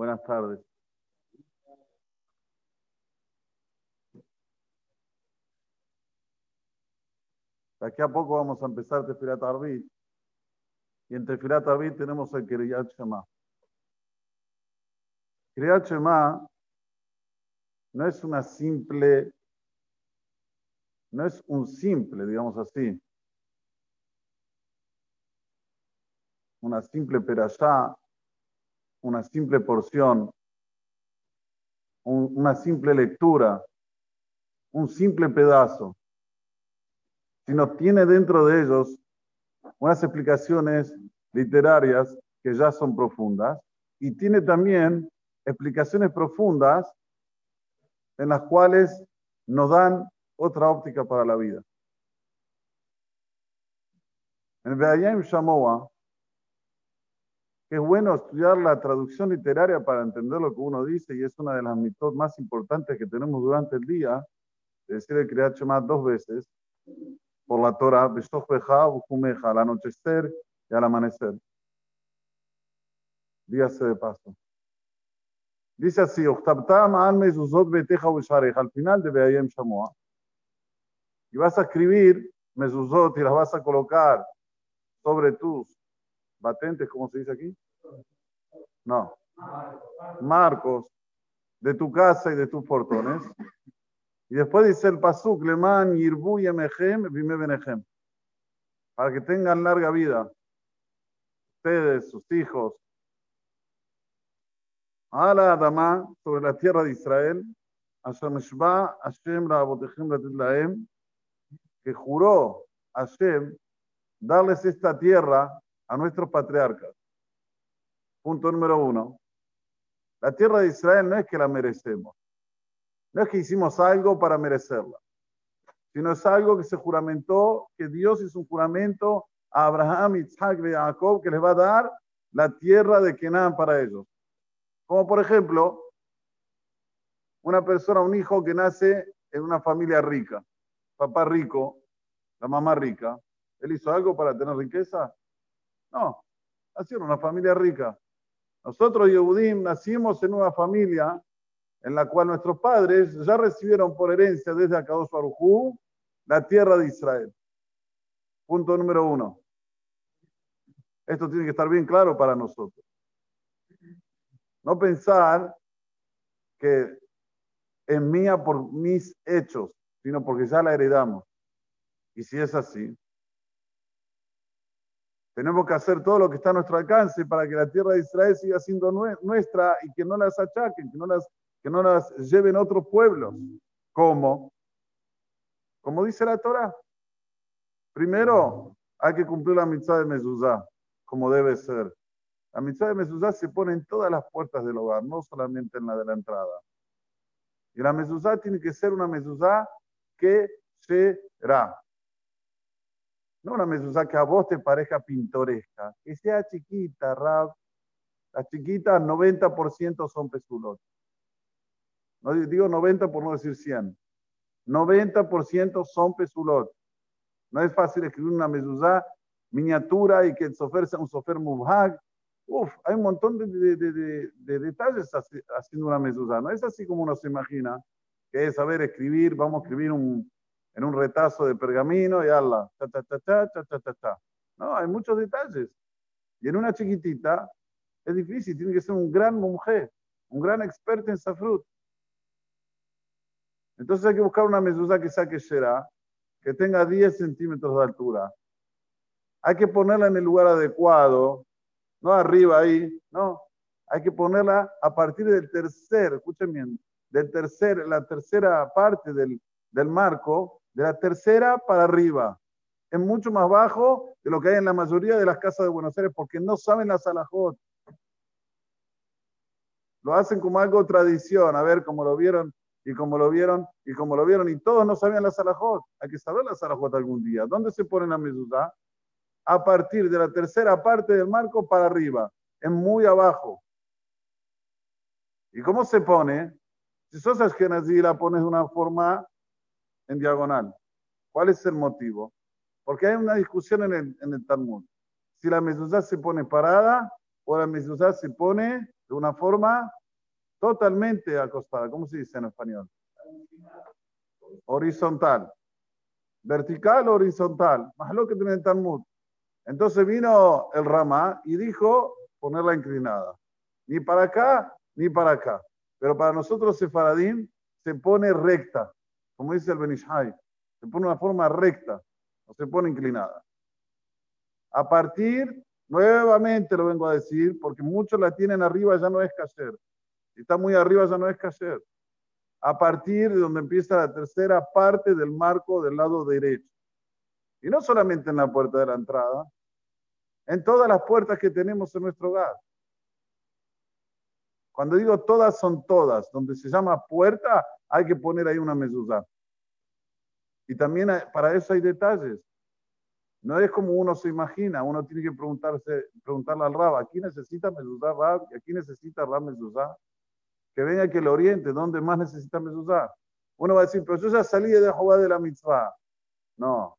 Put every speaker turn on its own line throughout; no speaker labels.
Buenas tardes. De aquí a poco vamos a empezar Tefilat Arbit. Y en Tefilat Arbit tenemos el Kriyat Shema. No es una simple, no es un simple, digamos así, una simple perashá, una simple porción, un- una simple lectura, un simple pedazo, sino tiene dentro de ellos unas explicaciones literarias que ya son profundas y tiene también explicaciones profundas en las cuales nos dan otra óptica para la vida. En Be'ayim Shamoa, que es bueno estudiar la traducción literaria para entender lo que uno dice y es una de las mitos más importantes que tenemos durante el día, de decir el Kriyat Shema dos veces, por la Torah, al anochecer y al amanecer. Dígase de paso. Dice así, "Ochtabtam al mezuzot beteja ushareja", al final de Be'ayim Shamoa. Y vas a escribir mezuzot y las vas a colocar sobre tus batentes, ¿cómo se dice aquí? No. Marcos de tu casa y de tus portones. Y después dice el pasuk, leman yirbu vime benejem. Para que tengan larga vida. Ustedes, sus hijos. Ala Adama, sobre la tierra de Israel. Hashem lahem. Que juró Hashem darles esta tierra a nuestros patriarcas. Punto número uno. La tierra de Israel no es que la merecemos. No es que hicimos algo para merecerla, sino es algo que se juramentó, que Dios hizo un juramento a Abraham, Isaac y Jacob que les va a dar la tierra de Canaán para ellos. Como por ejemplo, una persona, un hijo que nace en una familia rica, papá rico, la mamá rica. ¿Él hizo algo para tener riqueza? No, nació en una familia rica. Nosotros, Yehudim, nacimos en una familia en la cual nuestros padres ya recibieron por herencia desde Akadosh Barujú la tierra de Israel. Punto número uno. Esto tiene que estar bien claro para nosotros. No pensar que es mía por mis hechos, sino porque ya la heredamos. Y si es así, tenemos que hacer todo lo que está a nuestro alcance para que la tierra de Israel siga siendo nue- nuestra y que no las achaquen, que no las, que no las lleven otros pueblos. ¿Cómo? Como dice la Torah. Primero, hay que cumplir la mitzvah de mezuzá, como debe ser. La mitzvah de mezuzá se pone en todas las puertas del hogar, no solamente en la de la entrada. Y la mezuzá tiene que ser una mezuzá que será. No una mezuzá que a vos te parezca pintoresca, que sea chiquita, Rab. Las chiquitas, 90% son pesulot. No digo 90 por no decir 100. 90% son pesulot. No es fácil escribir una mezuzá miniatura y que el sofer sea un sofer mubhag. Uf, hay un montón de, de- de- de- de detalles haci- haciendo una mezuzá. No es así como uno se imagina, que es saber escribir, vamos a escribir un, en un retazo de pergamino y hazla. Ta, ta, ta, ta, ta, ta, ta, No, hay muchos detalles. Y en una chiquitita es difícil, tiene que ser un gran monje, un gran experto en safrut. Entonces hay que buscar una mezuzá que saque será, que tenga 10 centímetros de altura. Hay que ponerla en el lugar adecuado, no arriba ahí, no. Hay que ponerla a partir del tercer, escuchen bien, del tercer, la tercera parte del, del marco, de la tercera para arriba. Es mucho más bajo de lo que hay en la mayoría de las casas de Buenos Aires porque no saben la salajot. Lo hacen como algo tradición, a ver cómo lo vieron y cómo lo vieron y cómo lo vieron y todos no sabían la salajot. Hay que saber la salajot algún día. ¿Dónde se pone la mezuzá? A partir de la tercera parte del marco para arriba. Es muy abajo. ¿Y cómo se pone? Si sos Ashkenazí la pones de una forma en diagonal. ¿Cuál es el motivo? Porque hay una discusión en el, Talmud. Si la mezuzá se pone parada o la mezuzá se pone de una forma totalmente acostada. ¿Cómo se dice en español? Horizontal. Vertical o horizontal. Más lo que tiene el Talmud. Entonces vino el Rama y dijo ponerla inclinada. Ni para acá, ni para acá. Pero para nosotros Sefaradín se pone recta, como dice el Benishai. Se pone una forma recta, o se pone inclinada. A partir, nuevamente lo vengo a decir, porque muchos la tienen arriba, ya no es caser. Si está muy arriba, ya no es caser. A partir de donde empieza la tercera parte del marco del lado derecho. Y no solamente en la puerta de la entrada, en todas las puertas que tenemos en nuestro hogar. Cuando digo todas, son todas. Donde se llama puerta, hay que poner ahí una mezuzá. Y también para eso hay detalles. No es como uno se imagina, uno tiene que preguntarse, preguntarle al Rab, ¿aquí necesita mezuzá Rab? ¿Y aquí necesita Rab mezuzá? Que venga que le oriente, ¿dónde más necesita mezuzá? Uno va a decir, pero yo ya salí de jugar de la mitzvah. No,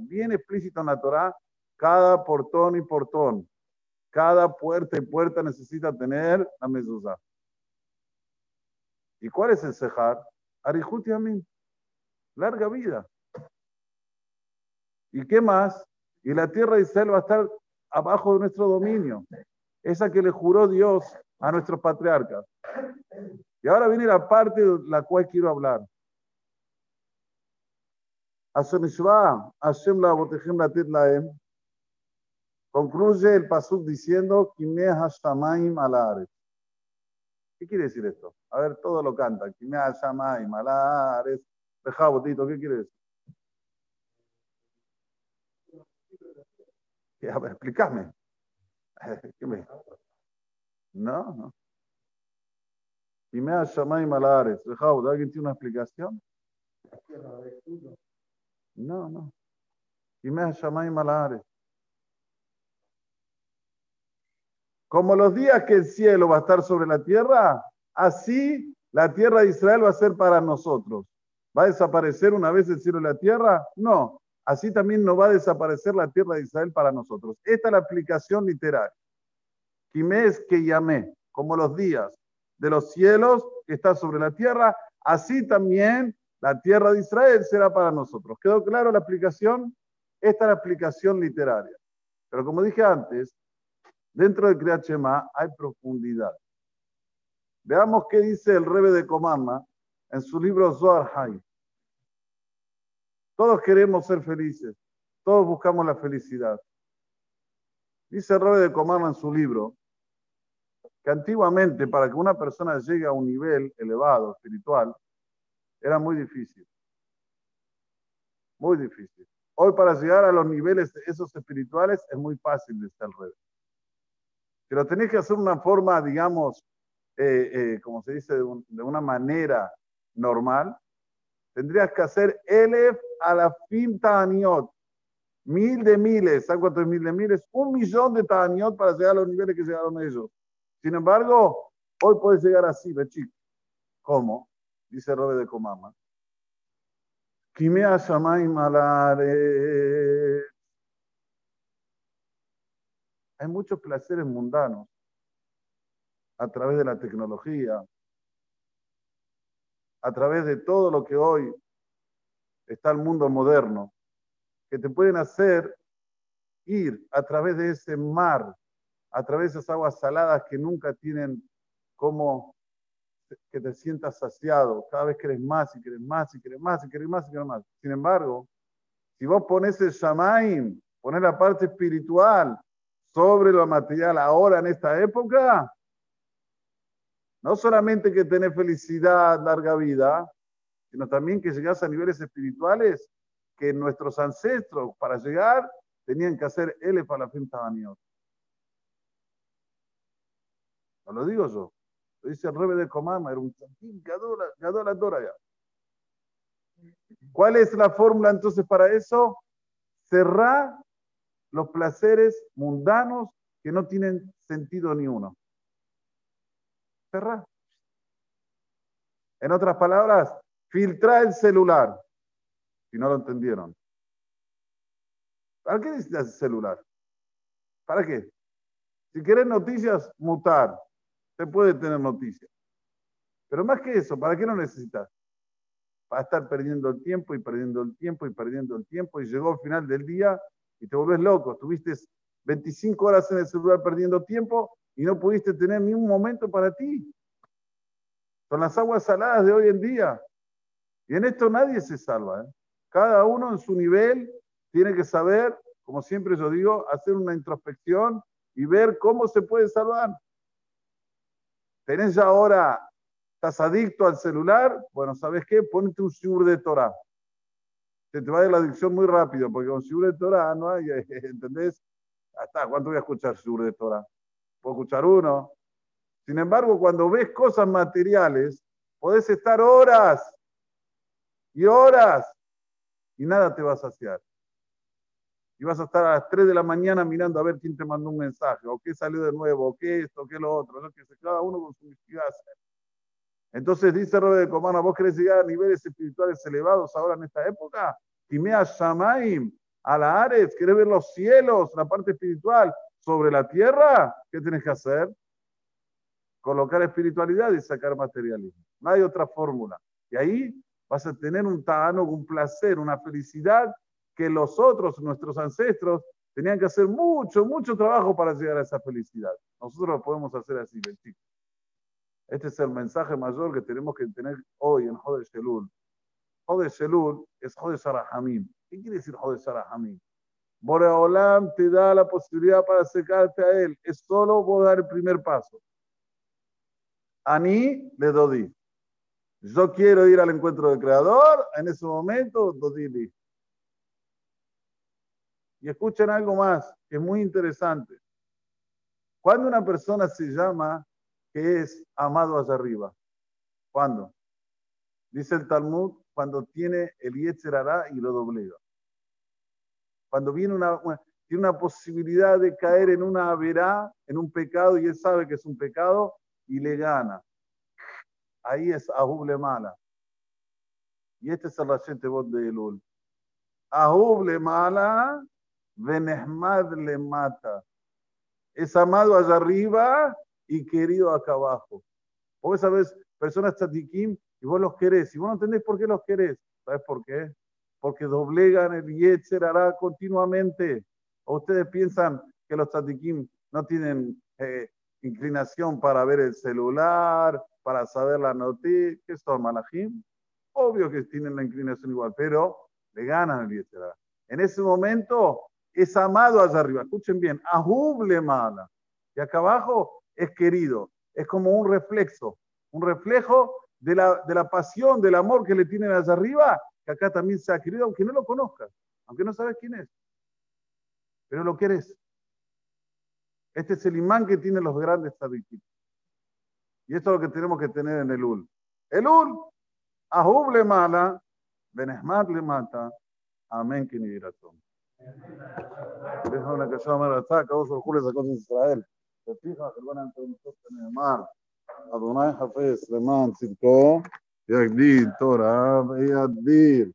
Bien explícito en la Torah, cada portón y portón, cada puerta y puerta necesita tener la mezuzá. ¿Y cuál es el sejar? Arihut. Larga vida. ¿Y qué más? Y la tierra de Israel va a estar abajo de nuestro dominio. Esa que le juró Dios a nuestros patriarcas. Y ahora viene la parte de la cual quiero hablar. Hashem la laem. Concluye el pasuk diciendo, Kimeh Hashamaim alaret. ¿Qué quiere decir esto? A ver, todo lo canta. Kimeh Hashamaim alaret. Deja, botito, ¿qué quiere decir? A ver, explícame. ¿Qué me... No, no. Kimeh Hashamaim alaret. Deja, ¿alguien tiene una explicación? No, no. Y me y Como los días que el cielo va a estar sobre la tierra, así la tierra de Israel va a ser para nosotros. ¿Va a desaparecer una vez el cielo y la tierra? No. Así también no va a desaparecer la tierra de Israel para nosotros. Esta es la aplicación literaria. Quimés que llamé, como los días de los cielos que está sobre la tierra, así también la tierra de Israel será para nosotros. ¿Quedó claro la aplicación? Esta es la aplicación literaria. Pero como dije antes, dentro del Kriyat hay profundidad. Veamos qué dice el Rebe de Comarna en su libro Zohar Hay. Todos queremos ser felices, todos buscamos la felicidad. Dice el Rebe de Comarna en su libro que antiguamente para que una persona llegue a un nivel elevado espiritual, era muy difícil. Muy difícil. Hoy para llegar a los niveles esos espirituales es muy fácil de estar revés. Pero tenés que hacer una forma, digamos, eh, eh, como se dice, de, una manera normal. Tendrías que hacer Elef a la fin Ta'aniot. Mil de miles. ¿Sabes cuánto es mil de miles? Un millón de Ta'aniot para llegar a los niveles que llegaron ellos. Sin embargo, hoy puedes llegar así, chico. ¿Cómo? dice Robe de Comama. Kimea Malare. Hay muchos placeres mundanos a través de la tecnología, a través de todo lo que hoy está el mundo moderno, que te pueden hacer ir a través de ese mar, a través de esas aguas saladas que nunca tienen cómo que te sientas saciado, cada vez querés más y querés más y querés más y querés más y querés más. Sin embargo, si vos pones el shamaim, pones la parte espiritual sobre lo material ahora en esta época, no solamente que tenés felicidad, larga vida, sino también que llegás a niveles espirituales que nuestros ancestros para llegar tenían que hacer el para la No lo digo yo dice el Rebe de Comama, era un chantín, quedó la Dora ya. ¿Cuál es la fórmula entonces para eso? Cerrar los placeres mundanos que no tienen sentido ni uno. Cerrar. En otras palabras, filtrar el celular. Si no lo entendieron. ¿Para qué necesitas el celular? ¿Para qué? Si querés noticias, mutar. Se puede tener noticias. Pero más que eso, ¿para qué lo necesitas? Para estar perdiendo el tiempo y perdiendo el tiempo y perdiendo el tiempo y llegó al final del día y te volvés loco. Estuviste 25 horas en el celular perdiendo tiempo y no pudiste tener ni un momento para ti. Son las aguas saladas de hoy en día. Y en esto nadie se salva. ¿eh? Cada uno en su nivel tiene que saber, como siempre yo digo, hacer una introspección y ver cómo se puede salvar. ¿Tenés ya ahora, estás adicto al celular? Bueno, ¿sabes qué? Ponte un shiur de Torah. Se te va ir la adicción muy rápido, porque con shiur de Torah no hay, ¿entendés? Hasta, ¿cuánto voy a escuchar shiur de Torah? Puedo escuchar uno. Sin embargo, cuando ves cosas materiales, podés estar horas y horas y nada te va a saciar. Y vas a estar a las 3 de la mañana mirando a ver quién te mandó un mensaje, o qué salió de nuevo, o qué esto, o qué lo otro, ¿no? que cada uno con su investigación. Entonces dice Robe de Comana, ¿vos querés llegar a niveles espirituales elevados ahora en esta época? Timea Shamaim, a la Ares, ¿querés ver los cielos, la parte espiritual sobre la tierra? ¿Qué tienes que hacer? Colocar espiritualidad y sacar materialismo. No hay otra fórmula. Y ahí vas a tener un tano, un placer, una felicidad que los otros, nuestros ancestros, tenían que hacer mucho, mucho trabajo para llegar a esa felicidad. Nosotros lo podemos hacer así, chicos. Este es el mensaje mayor que tenemos que tener hoy en Jode Shelul. Jode Shelul es Jode Sarahamim. ¿Qué quiere decir Jode Sarahamim? Boreolam te da la posibilidad para acercarte a él. Es solo vos dar el primer paso. Ani le dodi. Yo quiero ir al encuentro del Creador. En ese momento, dodili. Y escuchen algo más, que es muy interesante. Cuando una persona se llama que es amado allá arriba, ¿cuándo? Dice el Talmud, cuando tiene el Yetzer y lo doblega. Cuando viene una, tiene una posibilidad de caer en una verá, en un pecado, y él sabe que es un pecado, y le gana. Ahí es Ahuble Mala. Y este es el reciente voz de Elul. Ahuble Mala Benehmad le mata. Es amado allá arriba y querido acá abajo. Vos sabés, personas tzadikim, y vos los querés. Y vos no entendés por qué los querés. ¿Sabes por qué? Porque doblegan el Yetzer hará continuamente. ¿O ustedes piensan que los tzadikim no tienen eh, inclinación para ver el celular, para saber la noticia? ¿Qué son, malajim? Obvio que tienen la inclinación igual, pero le ganan el Yetzer En ese momento es amado allá arriba. Escuchen bien, ajuble mala. Y acá abajo es querido. Es como un reflexo, un reflejo de la, de la pasión, del amor que le tienen allá arriba, que acá también se ha querido, aunque no lo conozcas, aunque no sabes quién es. Pero lo quieres. Este es el imán que tienen los grandes tzadikim. Y esto es lo que tenemos que tener en el ul. El ul, ajuble mala, benesmat le mata, amén que ni razón. déjame que yo me ataca, vos Julio sacó de Israel. te fijas, hermana, entonces נאמר, אדוני חפש למען צדקו, יגדיל תורה וידיר.